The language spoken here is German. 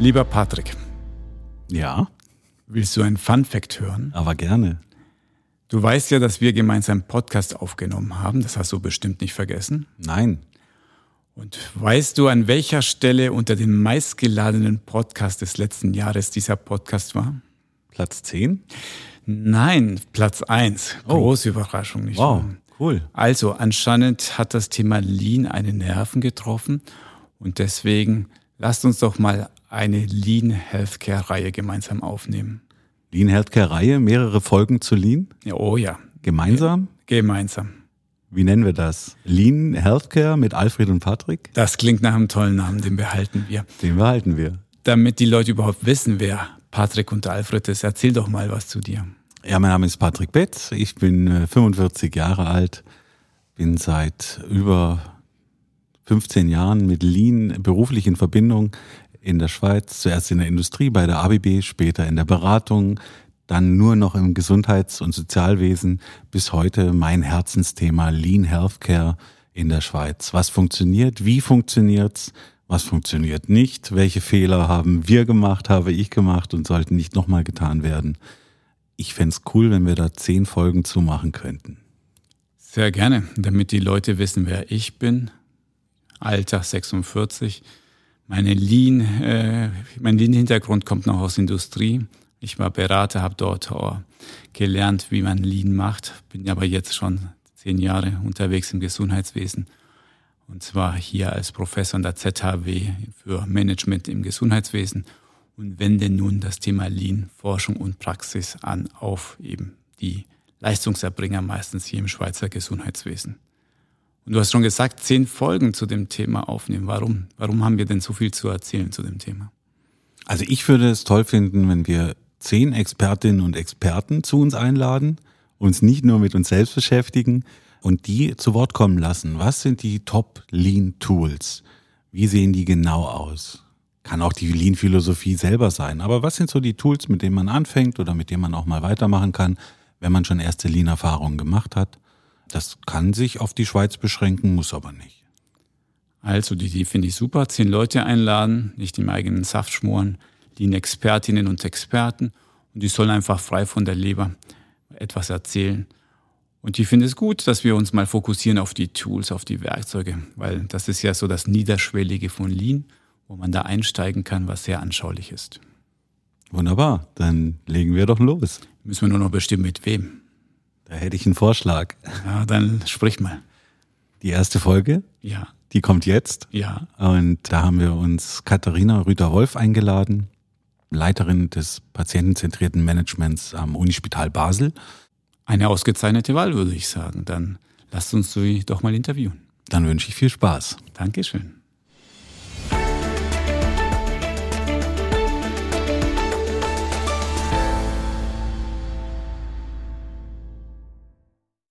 Lieber Patrick, Ja, willst du ein Fun Fact hören? aber gerne. Du weißt ja, dass wir gemeinsam einen Podcast aufgenommen haben. Das hast du bestimmt nicht vergessen. Nein. Und weißt du, an welcher Stelle unter den meistgeladenen Podcasts des letzten Jahres dieser Podcast war? Platz 10? Nein, Platz eins. Oh. Große Überraschung, nicht Wow, wahr? cool. Also, anscheinend hat das Thema Lean eine Nerven getroffen. Und deswegen lasst uns doch mal eine Lean Healthcare Reihe gemeinsam aufnehmen. Lean Healthcare Reihe, mehrere Folgen zu Lean. Ja, oh ja, Gemeinsam? gemeinsam. Wie nennen wir das? Lean Healthcare mit Alfred und Patrick? Das klingt nach einem tollen Namen, den behalten wir. Den behalten wir. Damit die Leute überhaupt wissen, wer Patrick und Alfred ist, erzähl doch mal was zu dir. Ja, mein Name ist Patrick Betz. Ich bin äh, 45 Jahre alt, bin seit über 15 Jahren mit Lean beruflich in Verbindung in der Schweiz, zuerst in der Industrie bei der ABB, später in der Beratung, dann nur noch im Gesundheits- und Sozialwesen, bis heute mein Herzensthema Lean Healthcare in der Schweiz. Was funktioniert? Wie funktioniert's? Was funktioniert nicht? Welche Fehler haben wir gemacht, habe ich gemacht und sollten nicht nochmal getan werden? Ich fänd's cool, wenn wir da zehn Folgen zumachen könnten. Sehr gerne, damit die Leute wissen, wer ich bin. Alter 46. Meine Lean, äh, mein Lean-Hintergrund kommt noch aus Industrie. Ich war Berater, habe dort gelernt, wie man Lean macht. Bin aber jetzt schon zehn Jahre unterwegs im Gesundheitswesen. Und zwar hier als Professor an der ZHW für Management im Gesundheitswesen und wende nun das Thema Lean, Forschung und Praxis an auf eben die Leistungserbringer meistens hier im Schweizer Gesundheitswesen. Und du hast schon gesagt, zehn Folgen zu dem Thema aufnehmen. Warum? Warum haben wir denn so viel zu erzählen zu dem Thema? Also ich würde es toll finden, wenn wir zehn Expertinnen und Experten zu uns einladen, uns nicht nur mit uns selbst beschäftigen und die zu Wort kommen lassen. Was sind die Top Lean Tools? Wie sehen die genau aus? Kann auch die Lean Philosophie selber sein. Aber was sind so die Tools, mit denen man anfängt oder mit denen man auch mal weitermachen kann, wenn man schon erste Lean Erfahrungen gemacht hat? Das kann sich auf die Schweiz beschränken, muss aber nicht. Also die Idee finde ich super. Zehn Leute einladen, nicht im eigenen Saft schmoren, die Expertinnen und Experten und die sollen einfach frei von der Leber etwas erzählen. Und ich finde es gut, dass wir uns mal fokussieren auf die Tools, auf die Werkzeuge, weil das ist ja so das Niederschwellige von Lean, wo man da einsteigen kann, was sehr anschaulich ist. Wunderbar, dann legen wir doch los. Müssen wir nur noch bestimmen, mit wem. Da hätte ich einen Vorschlag. Ja, dann sprich mal. Die erste Folge, Ja, die kommt jetzt. ja. Und da haben wir uns Katharina Rüter-Wolf eingeladen, Leiterin des patientenzentrierten Managements am Unispital Basel. Eine ausgezeichnete Wahl, würde ich sagen. Dann lasst uns sie doch mal interviewen. Dann wünsche ich viel Spaß. Dankeschön.